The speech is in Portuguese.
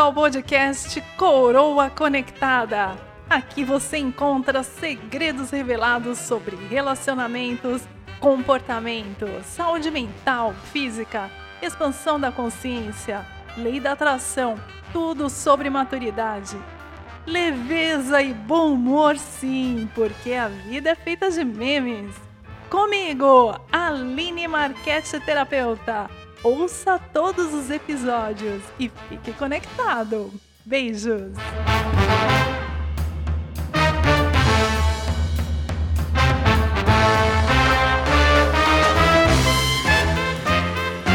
ao podcast Coroa Conectada. Aqui você encontra segredos revelados sobre relacionamentos, comportamento, saúde mental, física, expansão da consciência, lei da atração, tudo sobre maturidade. Leveza e bom humor, sim, porque a vida é feita de memes. Comigo, Aline Marquete Terapeuta Ouça todos os episódios e fique conectado. Beijos!